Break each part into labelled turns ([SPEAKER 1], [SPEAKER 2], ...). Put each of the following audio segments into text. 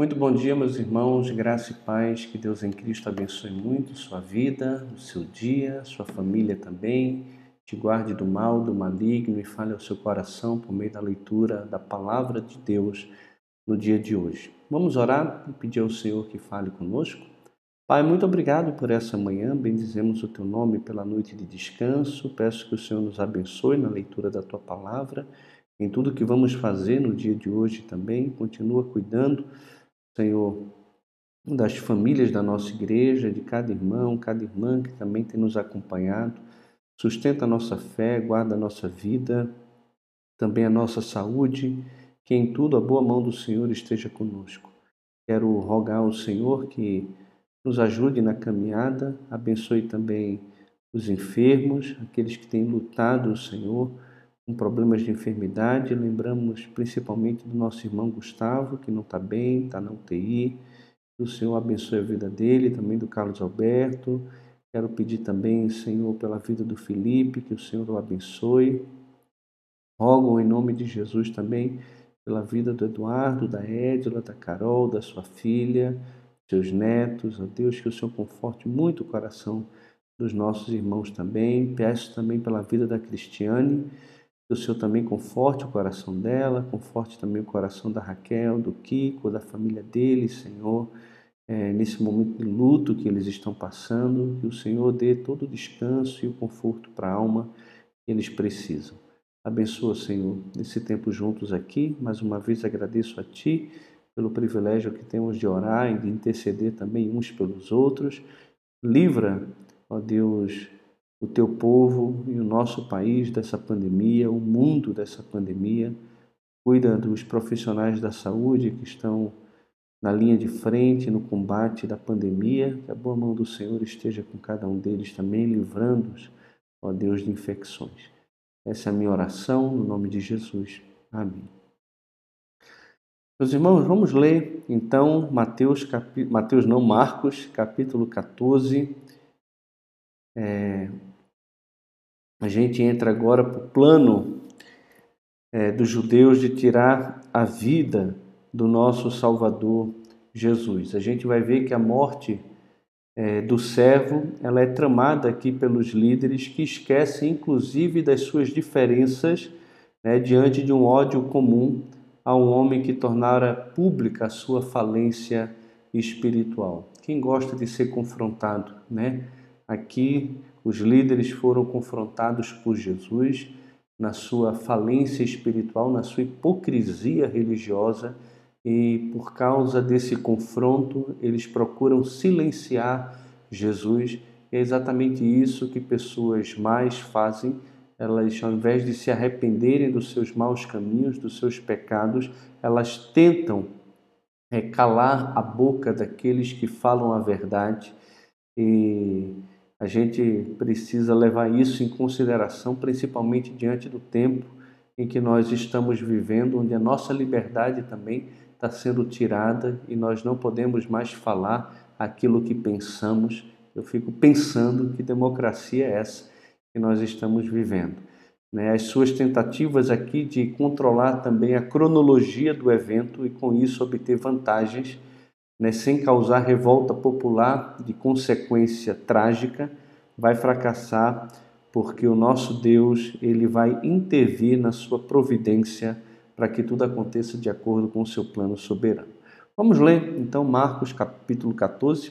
[SPEAKER 1] Muito bom dia, meus irmãos, graça e paz, que Deus em Cristo abençoe muito sua vida, o seu dia, sua família também, te guarde do mal, do maligno e fale ao seu coração por meio da leitura da palavra de Deus no dia de hoje. Vamos orar e pedir ao Senhor que fale conosco? Pai, muito obrigado por essa manhã, bendizemos o teu nome pela noite de descanso, peço que o Senhor nos abençoe na leitura da tua palavra, em tudo que vamos fazer no dia de hoje também, continua cuidando Senhor, das famílias da nossa igreja, de cada irmão, cada irmã que também tem nos acompanhado. Sustenta a nossa fé, guarda a nossa vida, também a nossa saúde, que em tudo a boa mão do Senhor esteja conosco. Quero rogar ao Senhor que nos ajude na caminhada, abençoe também os enfermos, aqueles que têm lutado, Senhor, com problemas de enfermidade. Lembramos principalmente do nosso irmão Gustavo, que não está bem, está na UTI. Que o Senhor abençoe a vida dele, também do Carlos Alberto. Quero pedir também, Senhor, pela vida do Felipe, que o Senhor o abençoe. Rogo em nome de Jesus também pela vida do Eduardo, da Edila, da Carol, da sua filha, seus netos. Ó Deus, que o Senhor conforte muito o coração dos nossos irmãos também. Peço também pela vida da Cristiane que o Senhor também conforte o coração dela, conforte também o coração da Raquel, do Kiko, da família deles, Senhor, é, nesse momento de luto que eles estão passando, que o Senhor dê todo o descanso e o conforto para a alma que eles precisam. Abençoa, Senhor, nesse tempo juntos aqui. Mais uma vez agradeço a Ti pelo privilégio que temos de orar e de interceder também uns pelos outros. Livra, ó Deus, o teu povo e o nosso país dessa pandemia, o mundo dessa pandemia. Cuida dos profissionais da saúde que estão na linha de frente no combate da pandemia. Que a boa mão do Senhor esteja com cada um deles também, livrando-os, ó Deus, de infecções. Essa é a minha oração, no nome de Jesus. Amém. Meus irmãos, vamos ler então Mateus. Mateus não, Marcos, capítulo 14. É, a gente entra agora para o plano é, dos judeus de tirar a vida do nosso Salvador Jesus. A gente vai ver que a morte é, do servo ela é tramada aqui pelos líderes que esquecem inclusive das suas diferenças né, diante de um ódio comum a um homem que tornara pública a sua falência espiritual. Quem gosta de ser confrontado, né? Aqui os líderes foram confrontados por Jesus na sua falência espiritual, na sua hipocrisia religiosa, e por causa desse confronto, eles procuram silenciar Jesus. E é exatamente isso que pessoas mais fazem. Elas, ao invés de se arrependerem dos seus maus caminhos, dos seus pecados, elas tentam é, calar a boca daqueles que falam a verdade. E a gente precisa levar isso em consideração, principalmente diante do tempo em que nós estamos vivendo, onde a nossa liberdade também está sendo tirada e nós não podemos mais falar aquilo que pensamos. Eu fico pensando que democracia é essa que nós estamos vivendo. Né? As suas tentativas aqui de controlar também a cronologia do evento e com isso obter vantagens né, sem causar revolta popular de consequência trágica, vai fracassar, porque o nosso Deus ele vai intervir na sua providência para que tudo aconteça de acordo com o seu plano soberano. Vamos ler então Marcos capítulo 14.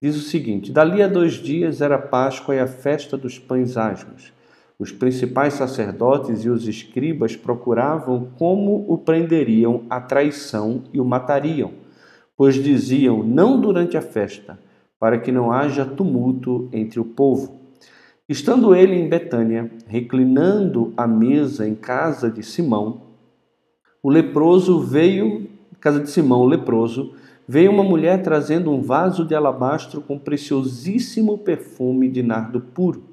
[SPEAKER 1] Diz o seguinte: Dali a dois dias era Páscoa e a festa dos pães asmos. Os principais sacerdotes e os escribas procuravam como o prenderiam à traição e o matariam pois diziam: Não durante a festa, para que não haja tumulto entre o povo. Estando ele em Betânia, reclinando à mesa em casa de Simão, o leproso veio, casa de Simão, o leproso, veio uma mulher trazendo um vaso de alabastro com preciosíssimo perfume de nardo puro,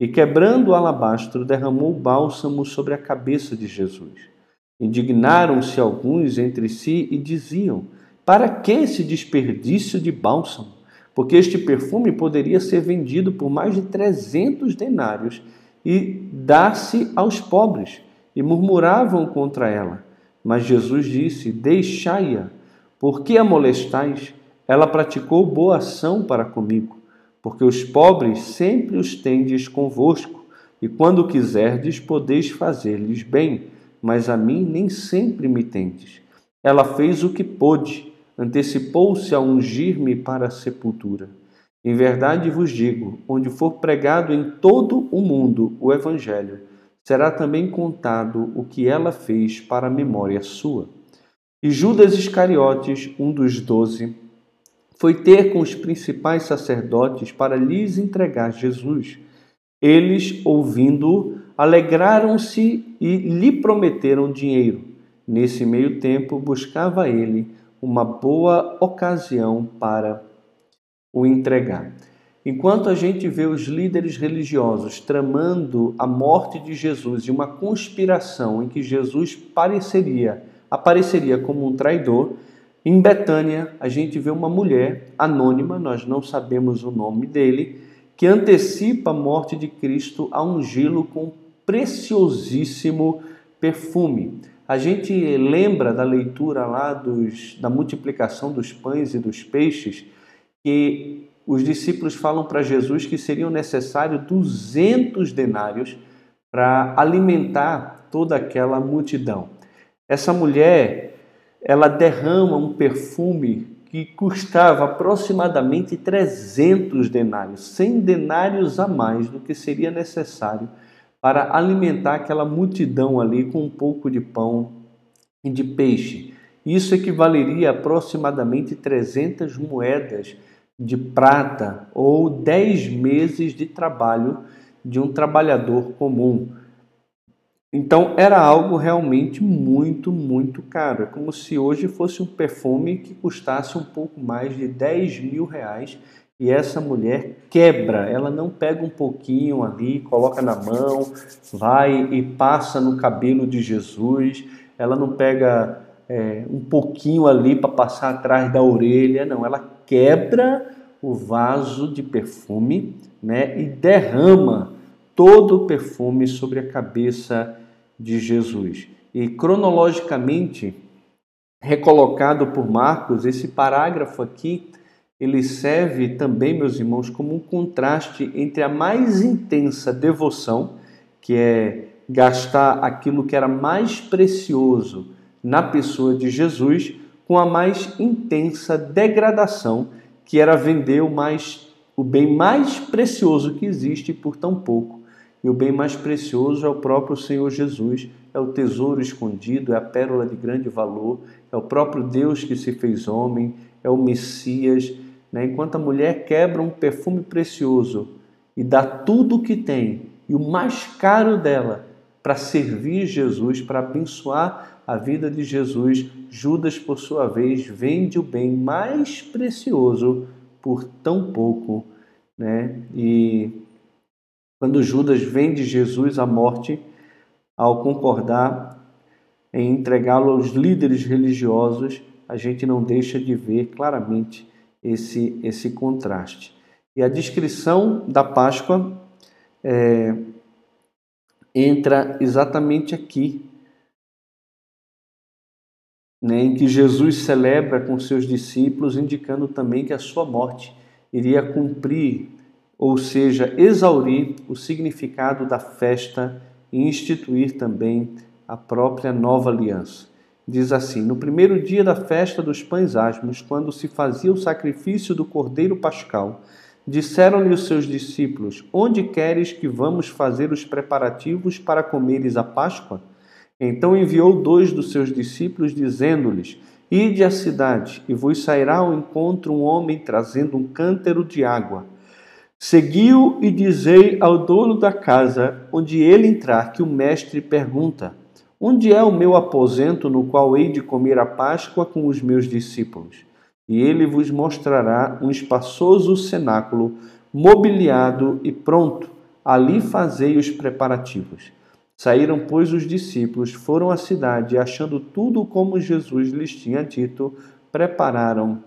[SPEAKER 1] e quebrando o alabastro, derramou bálsamo sobre a cabeça de Jesus. Indignaram-se alguns entre si e diziam: para que esse desperdício de bálsamo? Porque este perfume poderia ser vendido por mais de 300 denários e dar-se aos pobres. E murmuravam contra ela. Mas Jesus disse: Deixai-a, Por que a molestais? Ela praticou boa ação para comigo, porque os pobres sempre os tendes convosco, e quando quiserdes podeis fazer-lhes bem, mas a mim nem sempre me tendes. Ela fez o que pôde, antecipou-se a ungir-me para a sepultura. Em verdade vos digo: onde for pregado em todo o mundo o Evangelho, será também contado o que ela fez para a memória sua. E Judas Iscariotes, um dos doze, foi ter com os principais sacerdotes para lhes entregar Jesus. Eles, ouvindo-o, alegraram-se e lhe prometeram dinheiro. Nesse meio tempo, buscava ele uma boa ocasião para o entregar. Enquanto a gente vê os líderes religiosos tramando a morte de Jesus e uma conspiração em que Jesus pareceria, apareceria como um traidor, em Betânia a gente vê uma mulher anônima, nós não sabemos o nome dele, que antecipa a morte de Cristo a ungí-lo com preciosíssimo perfume. A gente lembra da leitura lá dos, da multiplicação dos pães e dos peixes, que os discípulos falam para Jesus que seriam necessários 200 denários para alimentar toda aquela multidão. Essa mulher, ela derrama um perfume que custava aproximadamente 300 denários, 100 denários a mais do que seria necessário para alimentar aquela multidão ali com um pouco de pão e de peixe. Isso equivaleria a aproximadamente 300 moedas de prata ou 10 meses de trabalho de um trabalhador comum. Então era algo realmente muito, muito caro. É como se hoje fosse um perfume que custasse um pouco mais de 10 mil reais e essa mulher quebra, ela não pega um pouquinho ali, coloca na mão, vai e passa no cabelo de Jesus, ela não pega é, um pouquinho ali para passar atrás da orelha, não, ela quebra o vaso de perfume né, e derrama todo o perfume sobre a cabeça de Jesus. E cronologicamente, recolocado por Marcos, esse parágrafo aqui ele serve também, meus irmãos, como um contraste entre a mais intensa devoção, que é gastar aquilo que era mais precioso na pessoa de Jesus, com a mais intensa degradação, que era vender o, mais, o bem mais precioso que existe por tão pouco. E o bem mais precioso é o próprio Senhor Jesus, é o tesouro escondido, é a pérola de grande valor, é o próprio Deus que se fez homem, é o Messias né? Enquanto a mulher quebra um perfume precioso e dá tudo o que tem e o mais caro dela para servir Jesus, para abençoar a vida de Jesus, Judas, por sua vez, vende o bem mais precioso por tão pouco. Né? E quando Judas vende Jesus à morte, ao concordar em entregá-lo aos líderes religiosos, a gente não deixa de ver claramente esse, esse contraste. E a descrição da Páscoa é, entra exatamente aqui, né, em que Jesus celebra com seus discípulos, indicando também que a sua morte iria cumprir, ou seja, exaurir o significado da festa e instituir também a própria nova aliança diz assim: No primeiro dia da festa dos pães asmos, quando se fazia o sacrifício do cordeiro pascal, disseram-lhe os seus discípulos: Onde queres que vamos fazer os preparativos para comeres a Páscoa? Então enviou dois dos seus discípulos, dizendo-lhes: Ide à cidade, e vos sairá ao encontro um homem trazendo um cântaro de água. Seguiu e dizei ao dono da casa, onde ele entrar, que o mestre pergunta: Onde é o meu aposento no qual hei de comer a Páscoa com os meus discípulos? E ele vos mostrará um espaçoso cenáculo, mobiliado e pronto. Ali fazei os preparativos. Saíram, pois, os discípulos, foram à cidade, achando tudo como Jesus lhes tinha dito, prepararam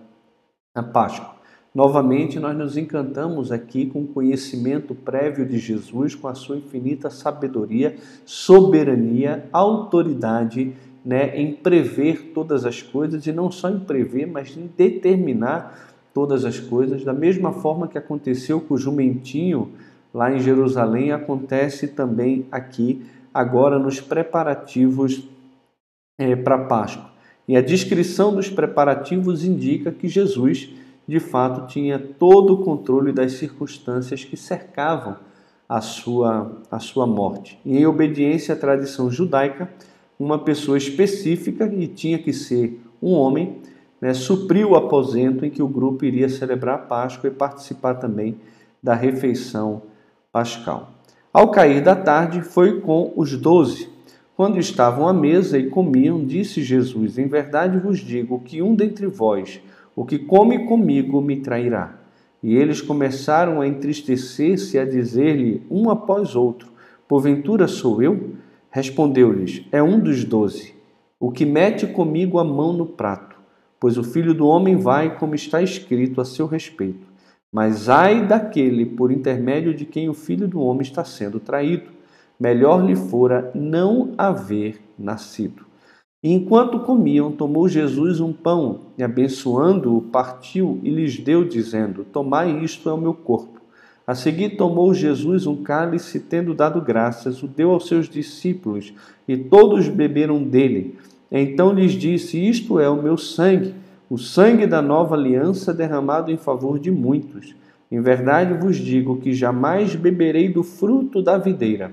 [SPEAKER 1] a Páscoa. Novamente, nós nos encantamos aqui com o conhecimento prévio de Jesus, com a sua infinita sabedoria, soberania, autoridade né, em prever todas as coisas e não só em prever, mas em determinar todas as coisas, da mesma forma que aconteceu com o jumentinho lá em Jerusalém, acontece também aqui, agora nos preparativos é, para Páscoa. E a descrição dos preparativos indica que Jesus, de fato, tinha todo o controle das circunstâncias que cercavam a sua, a sua morte. E em obediência à tradição judaica, uma pessoa específica, e tinha que ser um homem, né, supriu o aposento em que o grupo iria celebrar a Páscoa e participar também da refeição pascal. Ao cair da tarde, foi com os doze. Quando estavam à mesa e comiam, disse Jesus: Em verdade vos digo que um dentre vós, o que come comigo, me trairá. E eles começaram a entristecer-se a dizer-lhe um após outro: Porventura sou eu? Respondeu-lhes: É um dos doze, o que mete comigo a mão no prato. Pois o filho do homem vai, como está escrito a seu respeito. Mas ai daquele por intermédio de quem o filho do homem está sendo traído. Melhor lhe fora não haver nascido. E enquanto comiam, tomou Jesus um pão e, abençoando-o, partiu e lhes deu, dizendo: Tomai isto é o meu corpo. A seguir, tomou Jesus um cálice, tendo dado graças, o deu aos seus discípulos, e todos beberam dele. Então lhes disse: Isto é o meu sangue o sangue da nova aliança derramado em favor de muitos. Em verdade vos digo que jamais beberei do fruto da videira,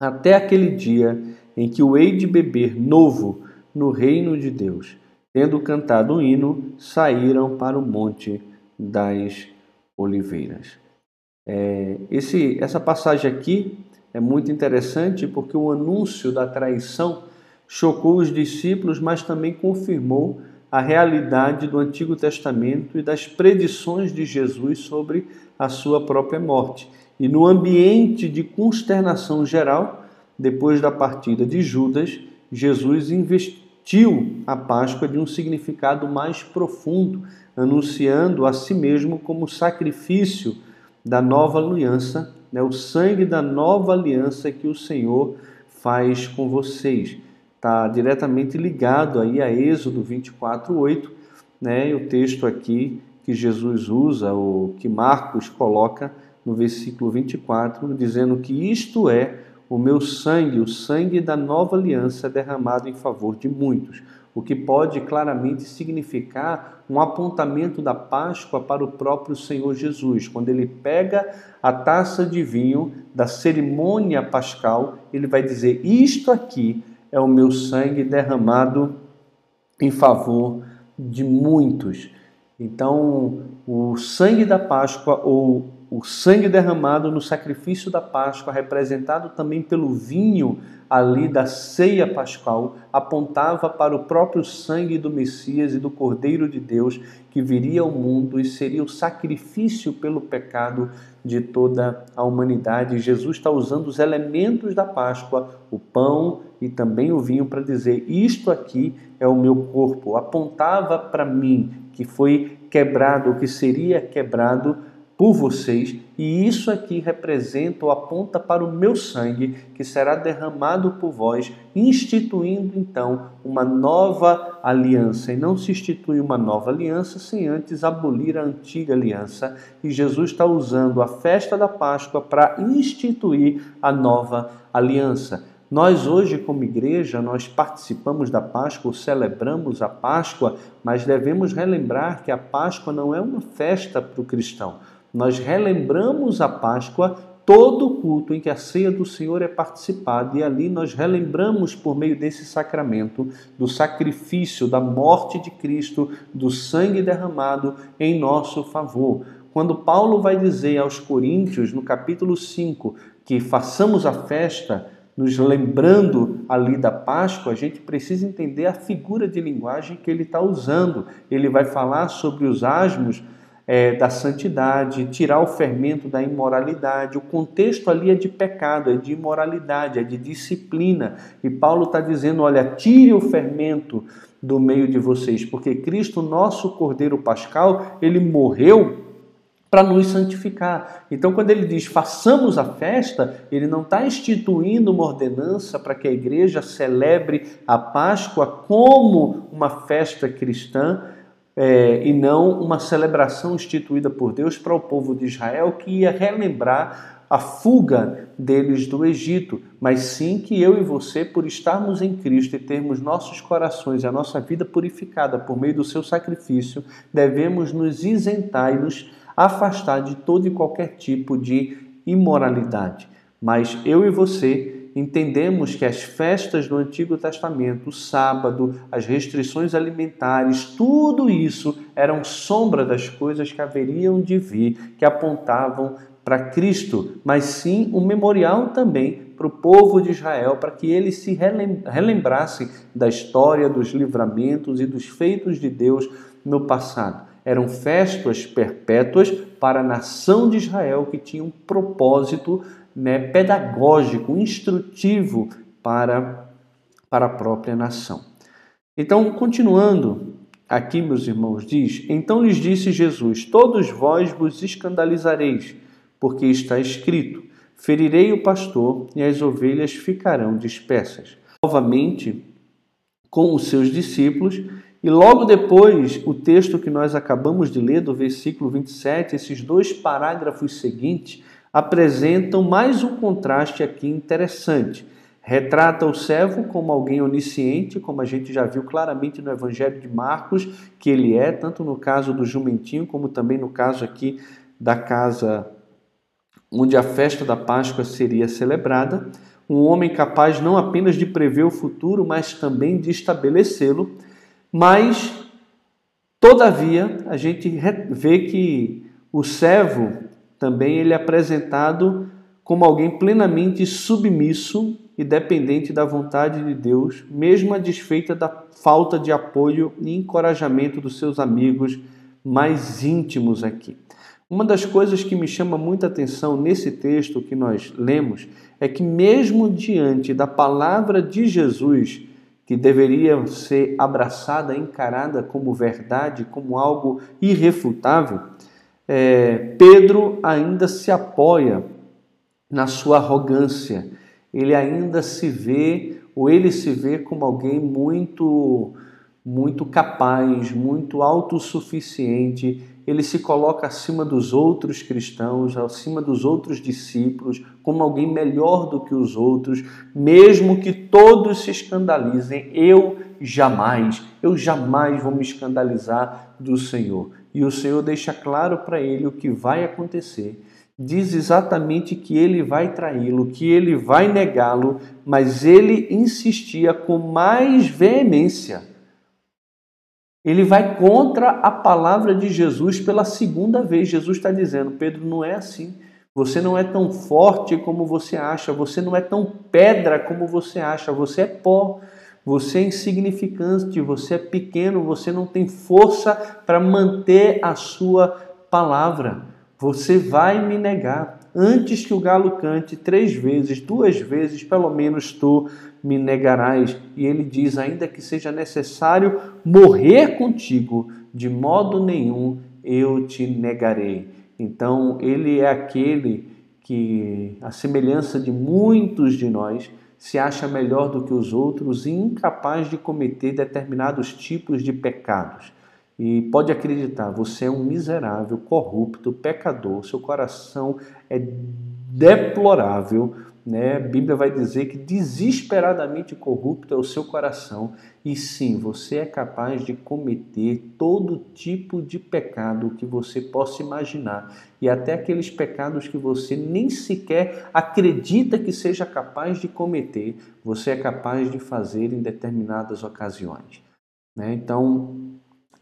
[SPEAKER 1] até aquele dia em que o hei de beber novo no reino de Deus. Tendo cantado o hino, saíram para o monte das oliveiras. É, esse, essa passagem aqui é muito interessante porque o anúncio da traição chocou os discípulos, mas também confirmou a realidade do Antigo Testamento e das predições de Jesus sobre a sua própria morte. E no ambiente de consternação geral, depois da partida de Judas, Jesus investiu a Páscoa de um significado mais profundo, anunciando a si mesmo como sacrifício da nova aliança, né, o sangue da nova aliança que o Senhor faz com vocês está diretamente ligado aí a Êxodo 24:8, né? O texto aqui que Jesus usa, ou que Marcos coloca no versículo 24, dizendo que isto é o meu sangue, o sangue da nova aliança derramado em favor de muitos, o que pode claramente significar um apontamento da Páscoa para o próprio Senhor Jesus. Quando ele pega a taça de vinho da cerimônia pascal, ele vai dizer: Isto aqui é o meu sangue derramado em favor de muitos. Então, o sangue da Páscoa ou o sangue derramado no sacrifício da Páscoa, representado também pelo vinho ali da ceia pascal, apontava para o próprio sangue do Messias e do Cordeiro de Deus que viria ao mundo e seria o sacrifício pelo pecado de toda a humanidade. Jesus está usando os elementos da Páscoa, o pão e também o vinho, para dizer: Isto aqui é o meu corpo. Apontava para mim que foi quebrado, que seria quebrado por vocês, e isso aqui representa ou aponta para o meu sangue que será derramado por vós, instituindo então uma nova aliança. E não se institui uma nova aliança sem antes abolir a antiga aliança. E Jesus está usando a festa da Páscoa para instituir a nova aliança. Nós hoje, como igreja, nós participamos da Páscoa, celebramos a Páscoa, mas devemos relembrar que a Páscoa não é uma festa para o cristão nós relembramos a Páscoa todo o culto em que a ceia do Senhor é participada e ali nós relembramos por meio desse sacramento do sacrifício da morte de Cristo, do sangue derramado em nosso favor. Quando Paulo vai dizer aos Coríntios, no capítulo 5, que façamos a festa, nos lembrando ali da Páscoa, a gente precisa entender a figura de linguagem que ele está usando. Ele vai falar sobre os asmos é, da santidade, tirar o fermento da imoralidade. O contexto ali é de pecado, é de imoralidade, é de disciplina. E Paulo está dizendo: olha, tire o fermento do meio de vocês, porque Cristo, nosso Cordeiro Pascal, ele morreu para nos santificar. Então, quando ele diz façamos a festa, ele não está instituindo uma ordenança para que a igreja celebre a Páscoa como uma festa cristã é, e não uma celebração instituída por Deus para o povo de Israel que ia relembrar a fuga deles do Egito, mas sim que eu e você, por estarmos em Cristo e termos nossos corações e a nossa vida purificada por meio do seu sacrifício, devemos nos isentar e nos afastar de todo e qualquer tipo de imoralidade. Mas eu e você entendemos que as festas do Antigo Testamento, o sábado, as restrições alimentares, tudo isso eram sombra das coisas que haveriam de vir, que apontavam para Cristo, mas sim um memorial também para o povo de Israel, para que eles se relembrassem da história, dos livramentos e dos feitos de Deus no passado. Eram festas perpétuas para a nação de Israel que tinha um propósito né, pedagógico, instrutivo para, para a própria nação. Então, continuando, aqui, meus irmãos, diz: Então lhes disse Jesus: Todos vós vos escandalizareis porque está escrito: Ferirei o pastor e as ovelhas ficarão dispersas. Novamente, com os seus discípulos, e logo depois, o texto que nós acabamos de ler, do versículo 27, esses dois parágrafos seguintes, apresentam mais um contraste aqui interessante. Retrata o servo como alguém onisciente, como a gente já viu claramente no Evangelho de Marcos, que ele é, tanto no caso do jumentinho, como também no caso aqui da casa onde a festa da Páscoa seria celebrada, um homem capaz não apenas de prever o futuro, mas também de estabelecê-lo. Mas, todavia, a gente vê que o servo também ele é apresentado como alguém plenamente submisso e dependente da vontade de Deus, mesmo a desfeita da falta de apoio e encorajamento dos seus amigos mais íntimos aqui. Uma das coisas que me chama muita atenção nesse texto que nós lemos é que, mesmo diante da palavra de Jesus, que deveria ser abraçada, encarada como verdade, como algo irrefutável, é, Pedro ainda se apoia na sua arrogância. Ele ainda se vê, ou ele se vê como alguém muito, muito capaz, muito autossuficiente ele se coloca acima dos outros cristãos, acima dos outros discípulos, como alguém melhor do que os outros, mesmo que todos se escandalizem, eu jamais, eu jamais vou me escandalizar do Senhor. E o Senhor deixa claro para ele o que vai acontecer. Diz exatamente que ele vai traí-lo, que ele vai negá-lo, mas ele insistia com mais veemência ele vai contra a palavra de Jesus pela segunda vez. Jesus está dizendo: Pedro, não é assim. Você não é tão forte como você acha. Você não é tão pedra como você acha. Você é pó. Você é insignificante. Você é pequeno. Você não tem força para manter a sua palavra. Você vai me negar. Antes que o galo cante três vezes, duas vezes, pelo menos tu me negarás. E ele diz: ainda que seja necessário morrer contigo, de modo nenhum eu te negarei. Então, ele é aquele que, a semelhança de muitos de nós, se acha melhor do que os outros e incapaz de cometer determinados tipos de pecados. E pode acreditar, você é um miserável, corrupto, pecador, seu coração é deplorável, né? A Bíblia vai dizer que desesperadamente corrupto é o seu coração, e sim, você é capaz de cometer todo tipo de pecado que você possa imaginar, e até aqueles pecados que você nem sequer acredita que seja capaz de cometer, você é capaz de fazer em determinadas ocasiões. Né? Então,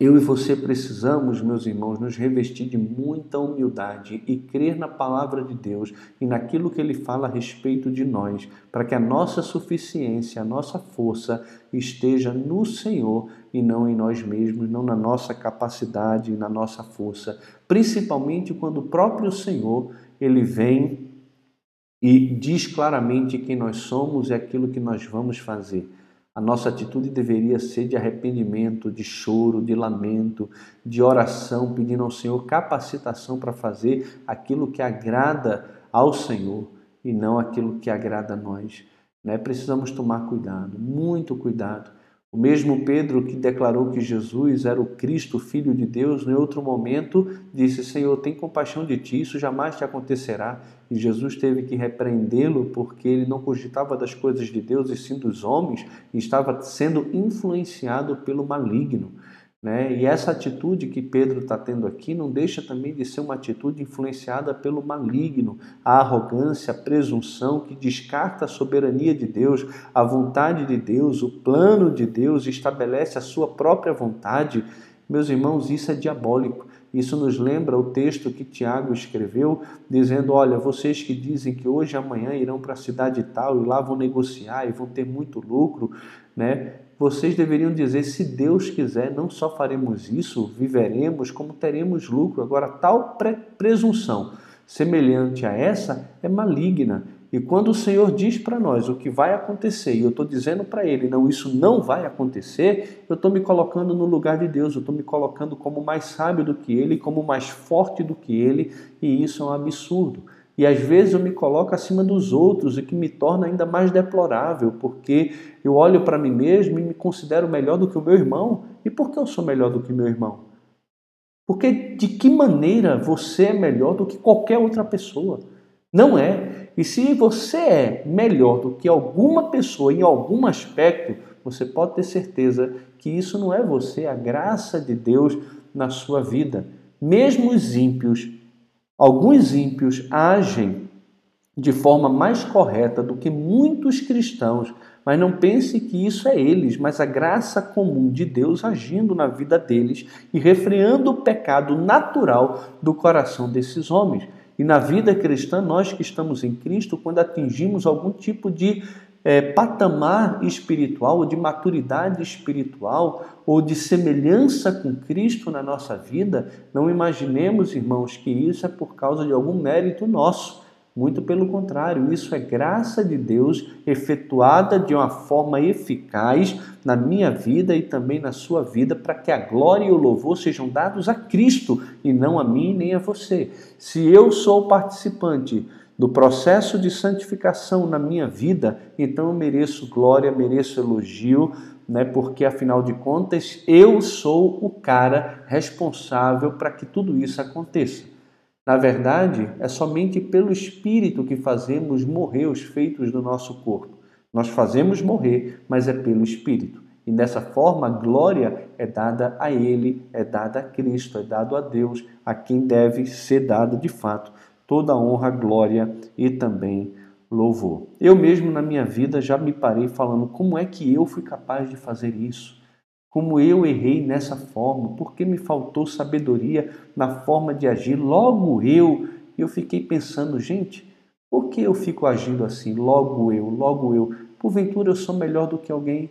[SPEAKER 1] eu e você precisamos, meus irmãos, nos revestir de muita humildade e crer na palavra de Deus e naquilo que ele fala a respeito de nós, para que a nossa suficiência, a nossa força esteja no Senhor e não em nós mesmos, não na nossa capacidade e na nossa força, principalmente quando o próprio Senhor, ele vem e diz claramente quem nós somos e aquilo que nós vamos fazer. A nossa atitude deveria ser de arrependimento, de choro, de lamento, de oração, pedindo ao Senhor capacitação para fazer aquilo que agrada ao Senhor e não aquilo que agrada a nós. Né? Precisamos tomar cuidado, muito cuidado. O mesmo Pedro que declarou que Jesus era o Cristo, Filho de Deus, em outro momento disse: Senhor, tem compaixão de ti, isso jamais te acontecerá. E Jesus teve que repreendê-lo porque ele não cogitava das coisas de Deus e sim dos homens e estava sendo influenciado pelo maligno. Né? E essa atitude que Pedro está tendo aqui não deixa também de ser uma atitude influenciada pelo maligno, a arrogância, a presunção que descarta a soberania de Deus, a vontade de Deus, o plano de Deus, estabelece a sua própria vontade. Meus irmãos, isso é diabólico. Isso nos lembra o texto que Tiago escreveu, dizendo: Olha, vocês que dizem que hoje e amanhã irão para a cidade tal e lá vão negociar e vão ter muito lucro, né? Vocês deveriam dizer: se Deus quiser, não só faremos isso, viveremos, como teremos lucro. Agora, tal presunção semelhante a essa é maligna. E quando o Senhor diz para nós o que vai acontecer, e eu estou dizendo para Ele, não, isso não vai acontecer, eu estou me colocando no lugar de Deus, eu estou me colocando como mais sábio do que Ele, como mais forte do que Ele, e isso é um absurdo. E às vezes eu me coloco acima dos outros, o que me torna ainda mais deplorável, porque eu olho para mim mesmo e me considero melhor do que o meu irmão. E por que eu sou melhor do que meu irmão? Porque de que maneira você é melhor do que qualquer outra pessoa? Não é. E se você é melhor do que alguma pessoa em algum aspecto, você pode ter certeza que isso não é você, é a graça de Deus na sua vida. Mesmo os ímpios Alguns ímpios agem de forma mais correta do que muitos cristãos, mas não pense que isso é eles, mas a graça comum de Deus agindo na vida deles e refreando o pecado natural do coração desses homens. E na vida cristã, nós que estamos em Cristo, quando atingimos algum tipo de é, patamar espiritual, ou de maturidade espiritual, ou de semelhança com Cristo na nossa vida, não imaginemos, irmãos, que isso é por causa de algum mérito nosso. Muito pelo contrário, isso é graça de Deus efetuada de uma forma eficaz na minha vida e também na sua vida, para que a glória e o louvor sejam dados a Cristo e não a mim nem a você. Se eu sou participante do processo de santificação na minha vida, então eu mereço glória, mereço elogio, né? Porque afinal de contas eu sou o cara responsável para que tudo isso aconteça. Na verdade, é somente pelo Espírito que fazemos morrer os feitos do nosso corpo. Nós fazemos morrer, mas é pelo Espírito. E dessa forma, a glória é dada a Ele, é dada a Cristo, é dado a Deus, a quem deve ser dada de fato toda honra, glória e também louvor. Eu mesmo na minha vida já me parei falando como é que eu fui capaz de fazer isso? Como eu errei nessa forma? Porque me faltou sabedoria na forma de agir? Logo eu, eu fiquei pensando, gente, por que eu fico agindo assim? Logo eu, logo eu. Porventura eu sou melhor do que alguém?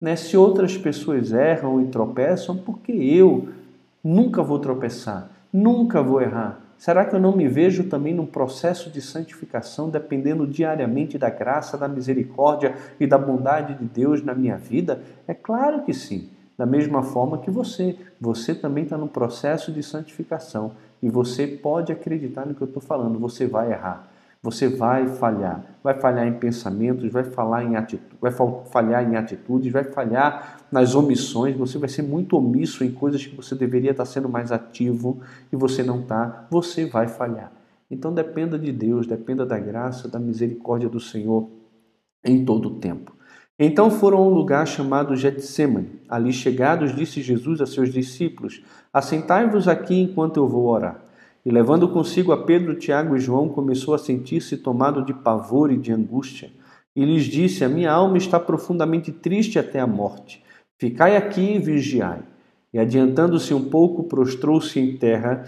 [SPEAKER 1] Né? Se outras pessoas erram e tropeçam, porque eu nunca vou tropeçar, nunca vou errar. Será que eu não me vejo também num processo de santificação, dependendo diariamente da graça, da misericórdia e da bondade de Deus na minha vida? É claro que sim. Da mesma forma que você, você também está num processo de santificação e você pode acreditar no que eu estou falando. Você vai errar. Você vai falhar, vai falhar em pensamentos, vai, falar em atitu vai falhar em atitudes, vai falhar nas omissões, você vai ser muito omisso em coisas que você deveria estar sendo mais ativo e você não está, você vai falhar. Então dependa de Deus, dependa da graça, da misericórdia do Senhor em todo o tempo. Então foram a um lugar chamado Getsemane. Ali chegados, disse Jesus a seus discípulos: Assentai-vos aqui enquanto eu vou orar. E levando consigo a Pedro, Tiago e João, começou a sentir-se tomado de pavor e de angústia. E lhes disse: A minha alma está profundamente triste até a morte. Ficai aqui e vigiai. E adiantando-se um pouco, prostrou-se em terra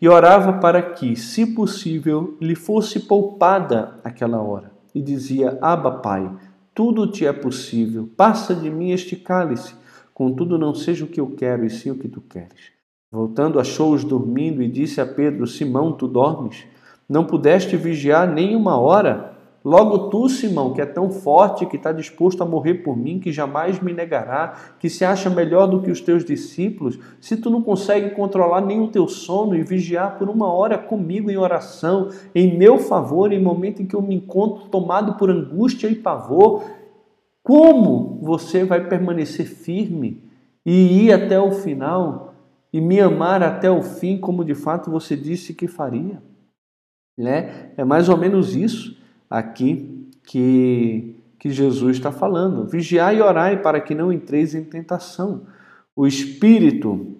[SPEAKER 1] e orava para que, se possível, lhe fosse poupada aquela hora. E dizia: Abba, Pai, tudo te é possível, passa de mim este cálice. Contudo, não seja o que eu quero, e sim o que tu queres. Voltando, achou-os dormindo e disse a Pedro: Simão, tu dormes? Não pudeste vigiar nem uma hora? Logo tu, Simão, que é tão forte, que está disposto a morrer por mim, que jamais me negará, que se acha melhor do que os teus discípulos, se tu não consegue controlar nem o teu sono e vigiar por uma hora comigo em oração, em meu favor, em momento em que eu me encontro tomado por angústia e pavor, como você vai permanecer firme e ir até o final e me amar até o fim, como de fato você disse que faria? Né? É mais ou menos isso aqui que, que Jesus está falando. Vigiai e orai para que não entreis em tentação. O espírito,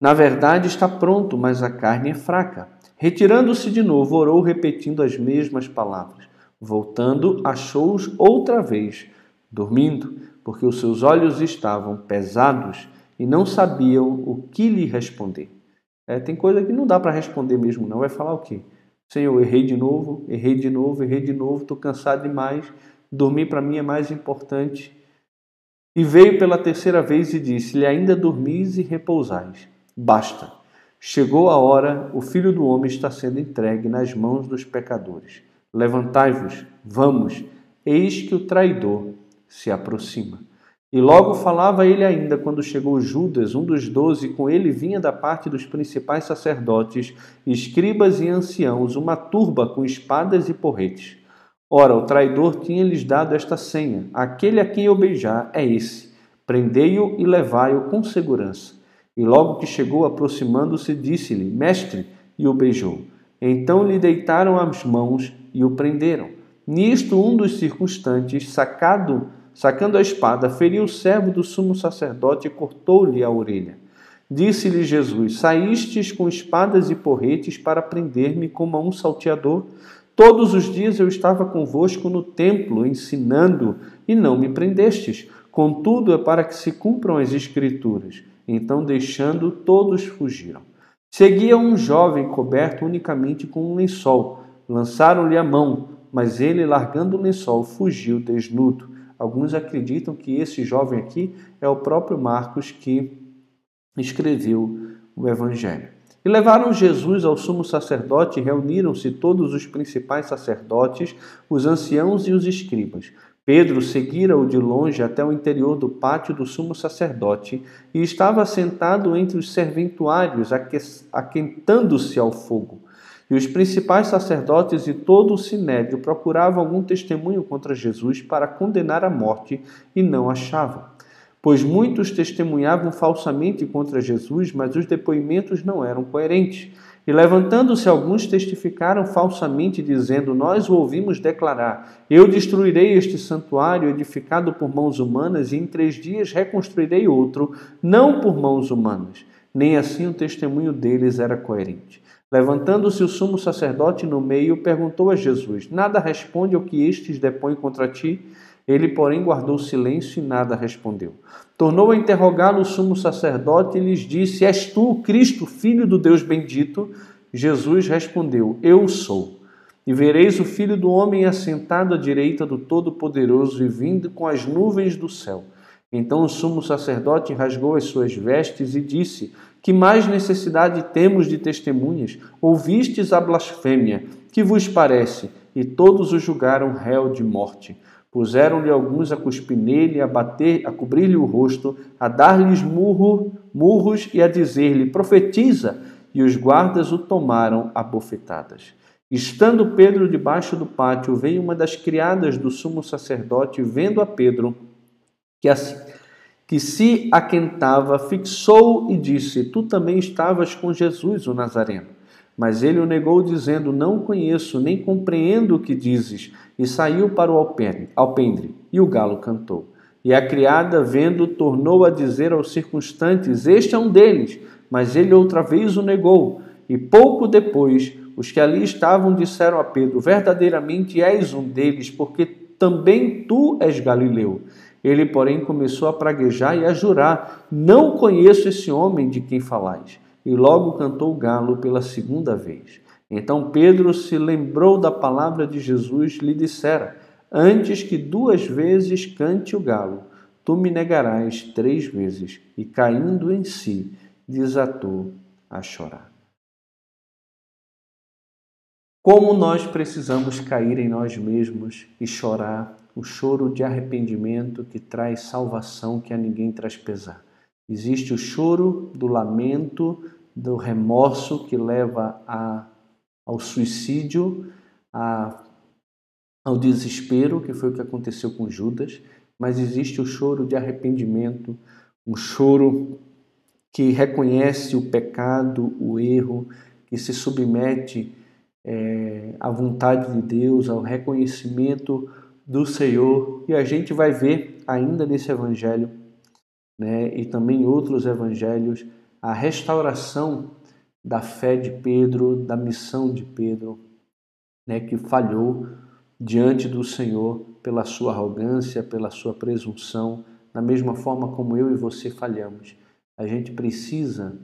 [SPEAKER 1] na verdade, está pronto, mas a carne é fraca. Retirando-se de novo, orou repetindo as mesmas palavras. Voltando, achou-os outra vez, dormindo, porque os seus olhos estavam pesados e não sabiam o que lhe responder. É, tem coisa que não dá para responder mesmo, não. Vai falar o quê? Senhor, errei de novo, errei de novo, errei de novo, estou cansado demais, dormir para mim é mais importante. E veio pela terceira vez e disse-lhe: Ainda dormis e repousais. Basta. Chegou a hora, o filho do homem está sendo entregue nas mãos dos pecadores. Levantai-vos, vamos, eis que o traidor se aproxima. E logo falava ele ainda quando chegou Judas, um dos doze, com ele vinha da parte dos principais sacerdotes, escribas e anciãos, uma turba com espadas e porretes. Ora, o traidor tinha-lhes dado esta senha: aquele a quem eu beijar é esse. Prendei-o e levai-o com segurança. E logo que chegou, aproximando-se, disse-lhe: Mestre, e o beijou. Então lhe deitaram as mãos e o prenderam. Nisto, um dos circunstantes, sacado Sacando a espada, feriu o servo do sumo sacerdote e cortou-lhe a orelha. Disse-lhe Jesus: Saístes com espadas e porretes para prender-me como a um salteador? Todos os dias eu estava convosco no templo, ensinando, e não me prendestes. Contudo, é para que se cumpram as Escrituras. Então, deixando, todos fugiram. Seguia um jovem coberto unicamente com um lençol. Lançaram-lhe a mão, mas ele, largando o lençol, fugiu desnudo. Alguns acreditam que esse jovem aqui é o próprio Marcos que escreveu o Evangelho. E levaram Jesus ao sumo sacerdote e reuniram-se todos os principais sacerdotes, os anciãos e os escribas. Pedro seguira-o de longe até o interior do pátio do sumo sacerdote e estava sentado entre os serventuários, aquentando-se ao fogo. E os principais sacerdotes e todo o sinédrio procuravam algum testemunho contra Jesus para condenar à morte e não achavam. Pois muitos testemunhavam falsamente contra Jesus, mas os depoimentos não eram coerentes. E levantando-se alguns testificaram falsamente, dizendo: Nós o ouvimos declarar: Eu destruirei este santuário edificado por mãos humanas, e em três dias reconstruirei outro, não por mãos humanas. Nem assim o testemunho deles era coerente. Levantando-se o sumo sacerdote no meio, perguntou a Jesus: Nada responde ao que estes depõem contra ti? Ele, porém, guardou silêncio e nada respondeu. Tornou a interrogá-lo o sumo sacerdote e lhes disse: És tu, Cristo, filho do Deus bendito? Jesus respondeu: Eu sou. E vereis o filho do homem assentado à direita do Todo-Poderoso e vindo com as nuvens do céu. Então o sumo sacerdote rasgou as suas vestes e disse: Que mais necessidade temos de testemunhas? Ouvistes a blasfêmia. Que vos parece? E todos o julgaram réu de morte. Puseram-lhe alguns a cuspir nele, a bater, a cobrir-lhe o rosto, a dar-lhes murro, murros e a dizer-lhe: Profetiza! E os guardas o tomaram a bofetadas. Estando Pedro debaixo do pátio, veio uma das criadas do sumo sacerdote, vendo a Pedro, que, assim, que se aquentava, fixou e disse: Tu também estavas com Jesus, o Nazareno. Mas ele o negou, dizendo: Não conheço, nem compreendo o que dizes. E saiu para o alpendre, e o galo cantou. E a criada, vendo, tornou a dizer aos circunstantes: Este é um deles. Mas ele outra vez o negou. E pouco depois, os que ali estavam disseram a Pedro: Verdadeiramente és um deles, porque também tu és galileu. Ele, porém, começou a praguejar e a jurar: Não conheço esse homem de quem falais. E logo cantou o galo pela segunda vez. Então Pedro se lembrou da palavra de Jesus, lhe dissera: Antes que duas vezes cante o galo, tu me negarás três vezes. E caindo em si, desatou a chorar. como nós precisamos cair em nós mesmos e chorar o choro de arrependimento que traz salvação que a ninguém traz pesar. Existe o choro do lamento, do remorso que leva a, ao suicídio, a, ao desespero, que foi o que aconteceu com Judas, mas existe o choro de arrependimento, um choro que reconhece o pecado, o erro, que se submete é, à vontade de Deus, ao reconhecimento do Senhor. E a gente vai ver ainda nesse evangelho, né, e também outros evangelhos, a restauração da fé de Pedro, da missão de Pedro, né, que falhou diante do Senhor pela sua arrogância, pela sua presunção, da mesma forma como eu e você falhamos. A gente precisa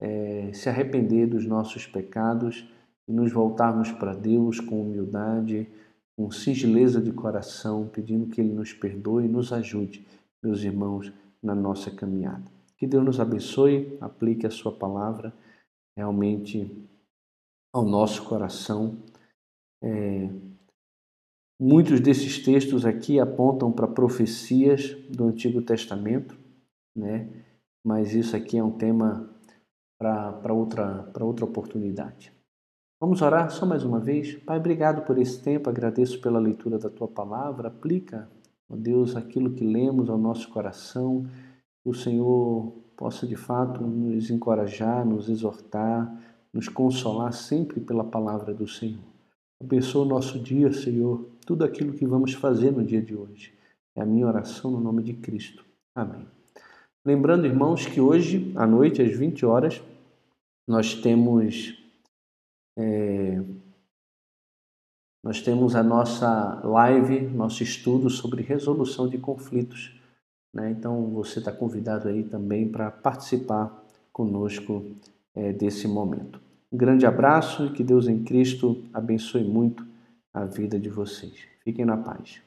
[SPEAKER 1] é, se arrepender dos nossos pecados e nos voltarmos para Deus com humildade, com singeleza de coração, pedindo que Ele nos perdoe e nos ajude, meus irmãos, na nossa caminhada. Que Deus nos abençoe, aplique a Sua palavra realmente ao nosso coração. É, muitos desses textos aqui apontam para profecias do Antigo Testamento, né? mas isso aqui é um tema para outra, outra oportunidade. Vamos orar só mais uma vez? Pai, obrigado por esse tempo, agradeço pela leitura da tua palavra. Aplica, ó Deus, aquilo que lemos ao nosso coração. Que o Senhor possa de fato nos encorajar, nos exortar, nos consolar sempre pela palavra do Senhor. Abençoa o nosso dia, Senhor, tudo aquilo que vamos fazer no dia de hoje. É a minha oração no nome de Cristo. Amém. Lembrando, irmãos, que hoje à noite, às 20 horas, nós temos é, nós temos a nossa live, nosso estudo sobre resolução de conflitos. Né? Então você está convidado aí também para participar conosco é, desse momento. Um grande abraço e que Deus em Cristo abençoe muito a vida de vocês. Fiquem na paz.